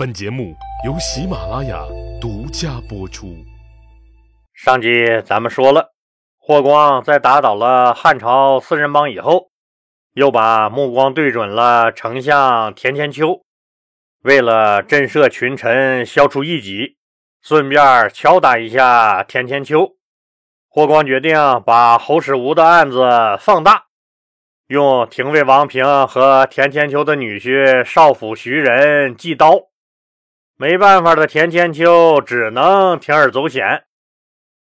本节目由喜马拉雅独家播出。上集咱们说了，霍光在打倒了汉朝四人帮以后，又把目光对准了丞相田千秋。为了震慑群臣，消除异己，顺便敲打一下田千秋，霍光决定把侯世吴的案子放大，用廷尉王平和田千秋的女婿少府徐仁祭刀。没办法的田千秋只能铤而走险，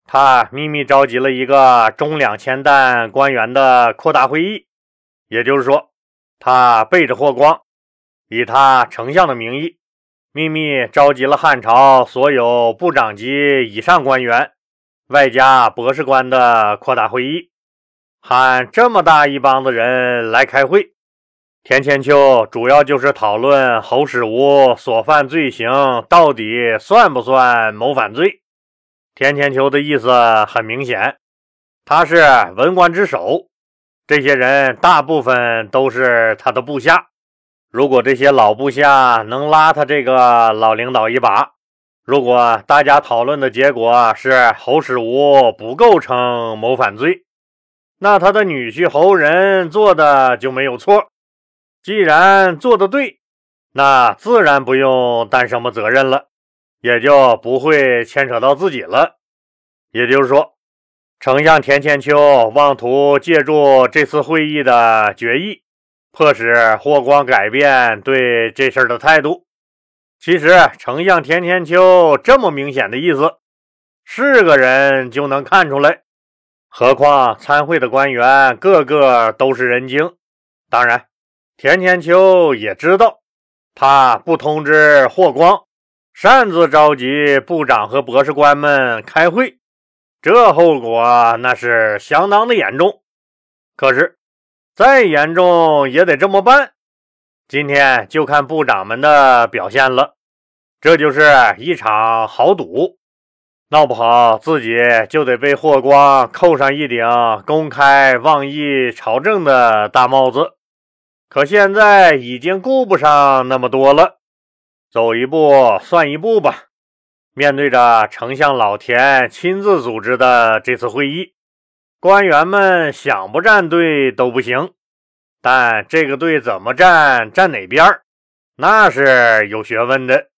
他秘密召集了一个中两千担官员的扩大会议，也就是说，他背着霍光，以他丞相的名义，秘密召集了汉朝所有部长级以上官员，外加博士官的扩大会议，喊这么大一帮子人来开会。田千秋主要就是讨论侯世吴所犯罪行到底算不算谋反罪。田千秋的意思很明显，他是文官之首，这些人大部分都是他的部下。如果这些老部下能拉他这个老领导一把，如果大家讨论的结果是侯世吴不构成谋反罪，那他的女婿侯仁做的就没有错。既然做的对，那自然不用担什么责任了，也就不会牵扯到自己了。也就是说，丞相田千秋妄图借助这次会议的决议，迫使霍光改变对这事儿的态度。其实，丞相田千秋这么明显的意思，是个人就能看出来，何况参会的官员个个都是人精。当然。田千秋也知道，他不通知霍光，擅自召集部长和博士官们开会，这后果那是相当的严重。可是，再严重也得这么办。今天就看部长们的表现了，这就是一场豪赌，闹不好自己就得被霍光扣上一顶公开妄议朝政的大帽子。可现在已经顾不上那么多了，走一步算一步吧。面对着丞相老田亲自组织的这次会议，官员们想不站队都不行。但这个队怎么站，站哪边那是有学问的。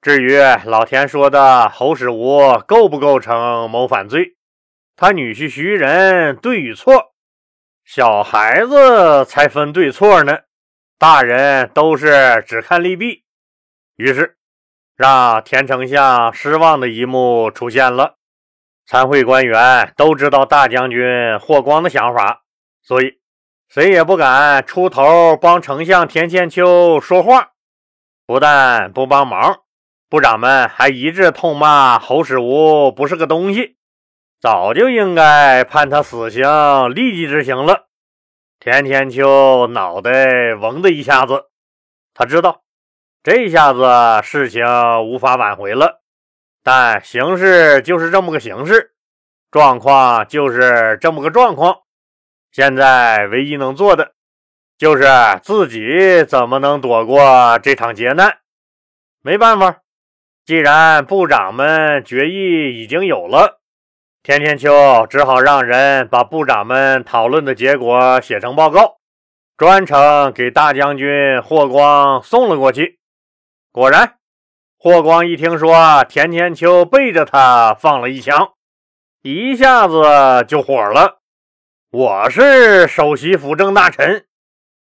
至于老田说的侯世吴构不构成谋反罪，他女婿徐仁对与错。小孩子才分对错呢，大人都是只看利弊。于是，让田丞相失望的一幕出现了。参会官员都知道大将军霍光的想法，所以谁也不敢出头帮丞相田千秋说话。不但不帮忙，部长们还一致痛骂侯世吴不是个东西。早就应该判他死刑，立即执行了。田千秋脑袋嗡的一下子，他知道这下子事情无法挽回了。但形势就是这么个形势，状况就是这么个状况。现在唯一能做的，就是自己怎么能躲过这场劫难。没办法，既然部长们决议已经有了。田千秋只好让人把部长们讨论的结果写成报告，专程给大将军霍光送了过去。果然，霍光一听说田千秋背着他放了一枪，一下子就火了。我是首席辅政大臣，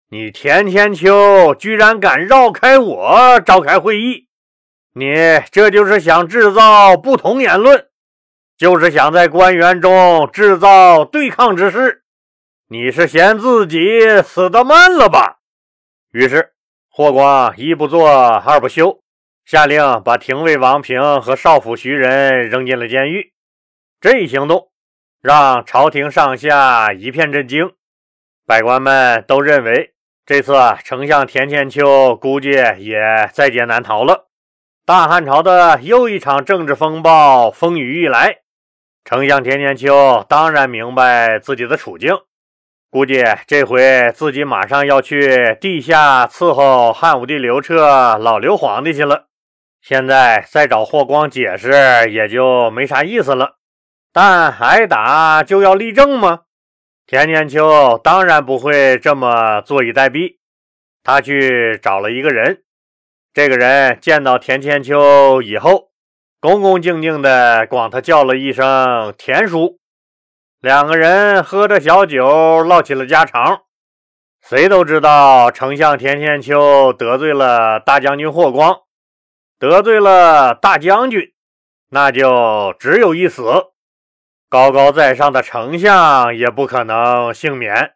你田千秋居然敢绕开我召开会议，你这就是想制造不同言论。就是想在官员中制造对抗之势，你是嫌自己死得慢了吧？于是霍光一不做二不休，下令把廷尉王平和少府徐仁扔进了监狱。这一行动让朝廷上下一片震惊，百官们都认为这次丞相田千秋估计也在劫难逃了。大汉朝的又一场政治风暴风雨欲来。丞相田千秋当然明白自己的处境，估计这回自己马上要去地下伺候汉武帝刘彻、老刘皇帝去了。现在再找霍光解释也就没啥意思了。但挨打就要立正吗？田千秋当然不会这么坐以待毙。他去找了一个人，这个人见到田千秋以后，恭恭敬敬地管他叫了一声“田叔”。两个人喝着小酒，唠起了家常。谁都知道，丞相田千秋得罪了大将军霍光，得罪了大将军，那就只有一死。高高在上的丞相也不可能幸免。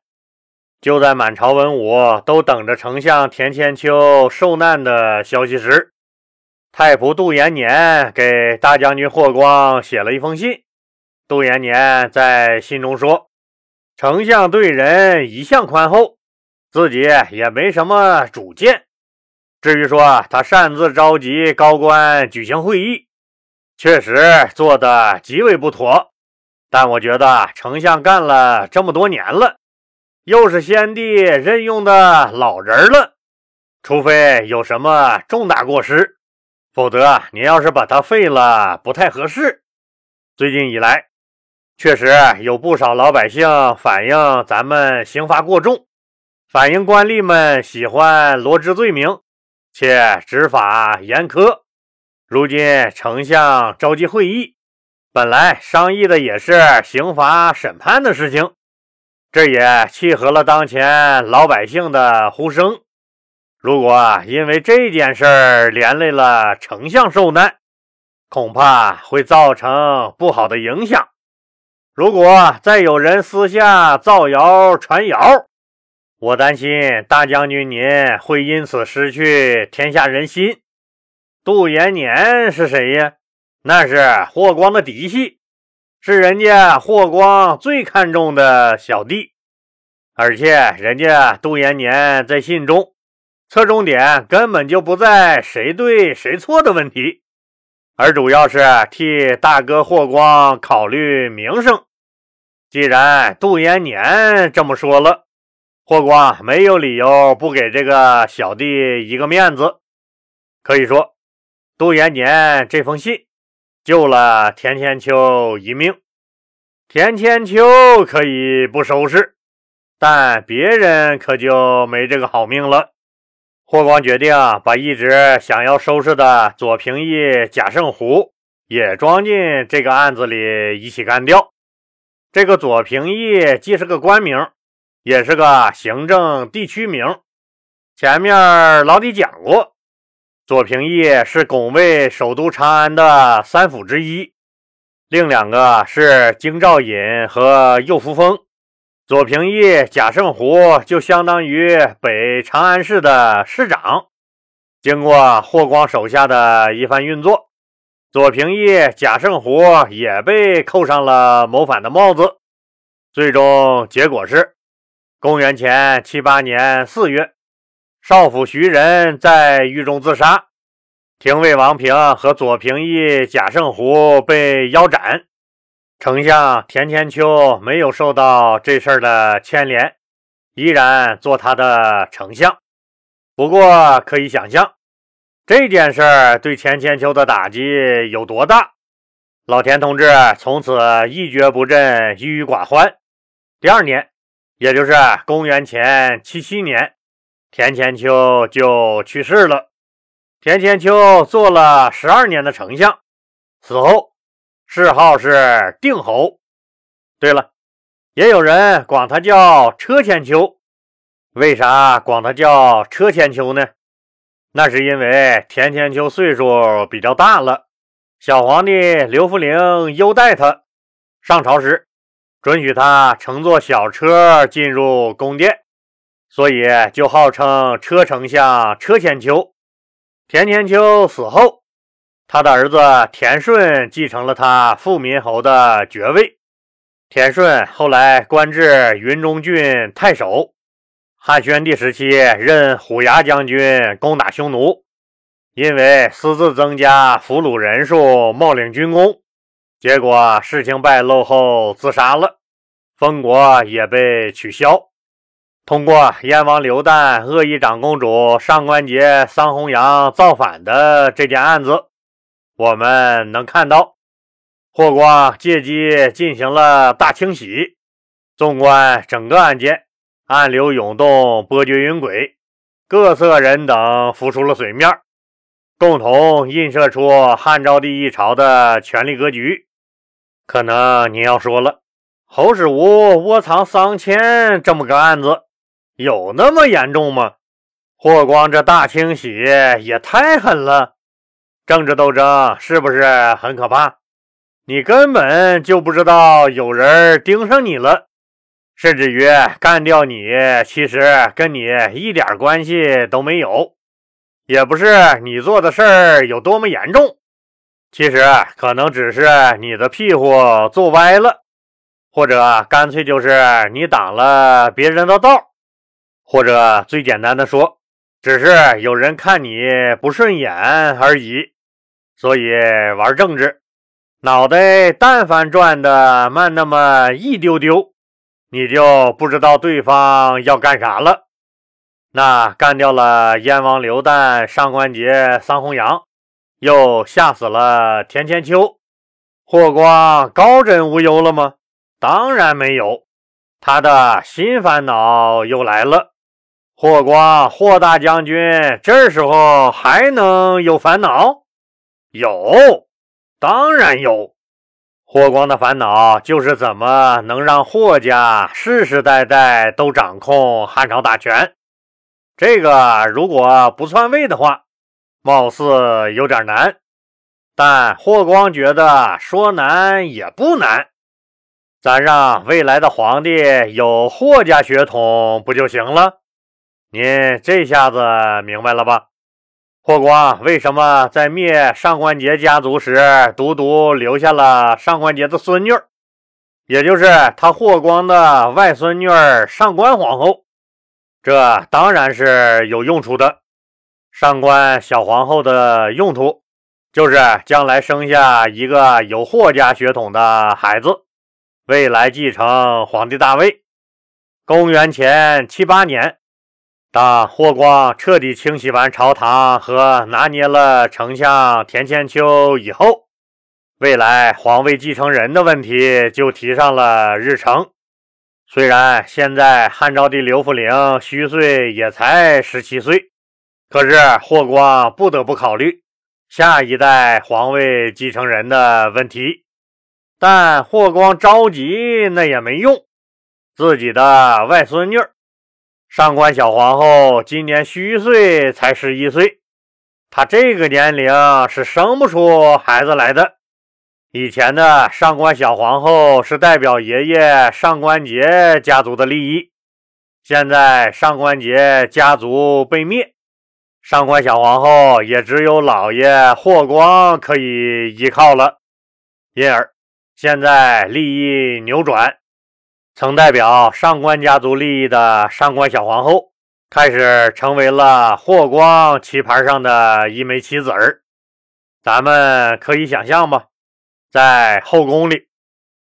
就在满朝文武都等着丞相田千秋受难的消息时，太仆杜延年给大将军霍光写了一封信。杜延年在信中说：“丞相对人一向宽厚。”自己也没什么主见。至于说他擅自召集高官举行会议，确实做的极为不妥。但我觉得丞相干了这么多年了，又是先帝任用的老人了，除非有什么重大过失，否则你要是把他废了，不太合适。最近以来，确实有不少老百姓反映咱们刑罚过重。反映官吏们喜欢罗织罪名，且执法严苛。如今丞相召集会议，本来商议的也是刑罚审判的事情，这也契合了当前老百姓的呼声。如果因为这件事儿连累了丞相受难，恐怕会造成不好的影响。如果再有人私下造谣传谣，我担心大将军您会因此失去天下人心。杜延年是谁呀？那是霍光的嫡系，是人家霍光最看重的小弟。而且人家杜延年在信中侧重点根本就不在谁对谁错的问题，而主要是替大哥霍光考虑名声。既然杜延年这么说了。霍光没有理由不给这个小弟一个面子。可以说，杜延年这封信救了田千秋一命。田千秋可以不收拾，但别人可就没这个好命了。霍光决定把一直想要收拾的左平义、贾胜湖也装进这个案子里一起干掉。这个左平义既是个官名。也是个行政地区名。前面老李讲过，左平义是拱卫首都长安的三府之一，另两个是京兆尹和右扶风。左平义贾胜湖就相当于北长安市的市长。经过霍光手下的一番运作，左平义贾胜湖也被扣上了谋反的帽子。最终结果是。公元前七八年四月，少府徐仁在狱中自杀，廷尉王平和左平义、贾胜湖被腰斩。丞相田千秋没有受到这事儿的牵连，依然做他的丞相。不过可以想象，这件事儿对田千秋的打击有多大。老田同志从此一蹶不振，郁郁寡欢。第二年。也就是公元前七七年，田千秋就去世了。田千秋做了十二年的丞相，死后谥号是定侯。对了，也有人管他叫车千秋。为啥管他叫车千秋呢？那是因为田千秋岁数比较大了，小皇帝刘弗陵优待他，上朝时。准许他乘坐小车进入宫殿，所以就号称车丞相车千秋。田千秋死后，他的儿子田顺继承了他富民侯的爵位。田顺后来官至云中郡太守，汉宣帝时期任虎牙将军，攻打匈奴，因为私自增加俘虏人数，冒领军功。结果事情败露后自杀了，封国也被取消。通过燕王刘旦恶意长公主上官桀、桑弘羊造反的这件案子，我们能看到，霍光借机进行了大清洗。纵观整个案件，暗流涌动，波谲云诡，各色人等浮出了水面，共同映射出汉昭帝一朝的权力格局。可能你要说了，侯世武窝藏桑钱这么个案子，有那么严重吗？霍光这大清洗也太狠了，政治斗争是不是？很可怕？你根本就不知道有人盯上你了。甚至于干掉你，其实跟你一点关系都没有，也不是你做的事儿有多么严重，其实可能只是你的屁股坐歪了，或者干脆就是你挡了别人的道，或者最简单的说，只是有人看你不顺眼而已。所以玩政治，脑袋但凡转的慢那么一丢丢。你就不知道对方要干啥了。那干掉了燕王刘旦、上官桀、桑弘羊，又吓死了田千秋，霍光高枕无忧了吗？当然没有，他的新烦恼又来了。霍光，霍大将军，这时候还能有烦恼？有，当然有。霍光的烦恼就是怎么能让霍家世世代代都掌控汉朝大权。这个如果不篡位的话，貌似有点难。但霍光觉得说难也不难，咱让未来的皇帝有霍家血统不就行了？您这下子明白了吧？霍光为什么在灭上官桀家族时，独独留下了上官桀的孙女，也就是他霍光的外孙女上官皇后？这当然是有用处的。上官小皇后的用途，就是将来生下一个有霍家血统的孩子，未来继承皇帝大位。公元前七八年。当霍光彻底清洗完朝堂和拿捏了丞相田千秋以后，未来皇位继承人的问题就提上了日程。虽然现在汉昭帝刘弗陵虚岁也才十七岁，可是霍光不得不考虑下一代皇位继承人的问题。但霍光着急那也没用，自己的外孙女。上官小皇后今年虚岁才十一岁，她这个年龄是生不出孩子来的。以前的上官小皇后是代表爷爷上官桀家族的利益，现在上官桀家族被灭，上官小皇后也只有老爷霍光可以依靠了，因而现在利益扭转。曾代表上官家族利益的上官小皇后，开始成为了霍光棋盘上的一枚棋子儿。咱们可以想象吧，在后宫里，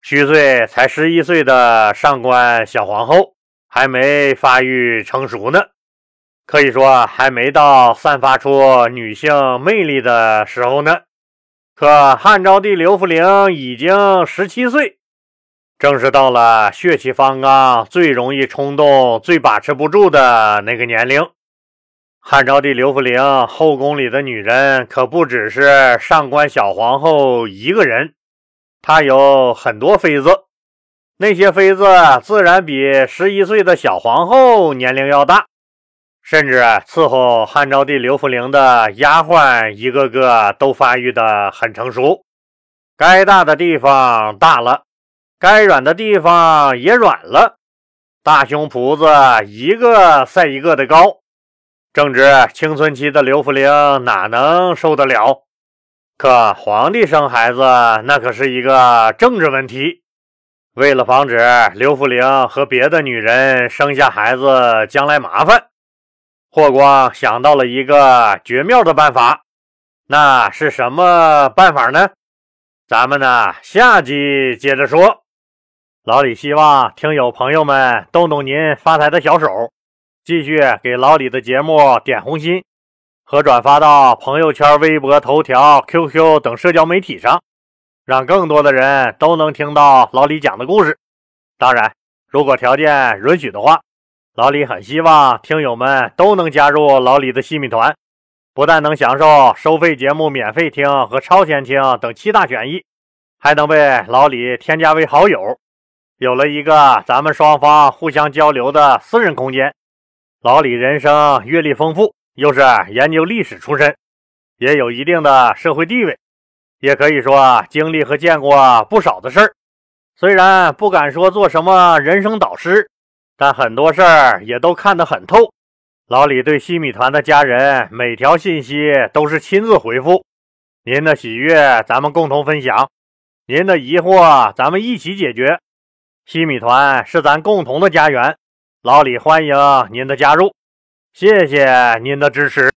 虚岁才十一岁的上官小皇后还没发育成熟呢，可以说还没到散发出女性魅力的时候呢。可汉昭帝刘弗陵已经十七岁。正是到了血气方刚、最容易冲动、最把持不住的那个年龄。汉昭帝刘弗陵后宫里的女人可不只是上官小皇后一个人，她有很多妃子。那些妃子自然比十一岁的小皇后年龄要大，甚至伺候汉昭帝刘弗陵的丫鬟一个个都发育的很成熟，该大的地方大了。该软的地方也软了，大胸脯子一个赛一个的高，正值青春期的刘福陵哪能受得了？可皇帝生孩子那可是一个政治问题，为了防止刘福陵和别的女人生下孩子将来麻烦，霍光想到了一个绝妙的办法。那是什么办法呢？咱们呢下集接着说。老李希望听友朋友们动动您发财的小手，继续给老李的节目点红心。和转发到朋友圈、微博、头条、QQ 等社交媒体上，让更多的人都能听到老李讲的故事。当然，如果条件允许的话，老李很希望听友们都能加入老李的西米团，不但能享受收费节目免费听和超前听等七大权益，还能被老李添加为好友，有了一个咱们双方互相交流的私人空间。老李人生阅历丰富，又是研究历史出身，也有一定的社会地位，也可以说经历和见过不少的事儿。虽然不敢说做什么人生导师。但很多事儿也都看得很透。老李对西米团的家人每条信息都是亲自回复。您的喜悦咱们共同分享，您的疑惑咱们一起解决。西米团是咱共同的家园，老李欢迎您的加入，谢谢您的支持。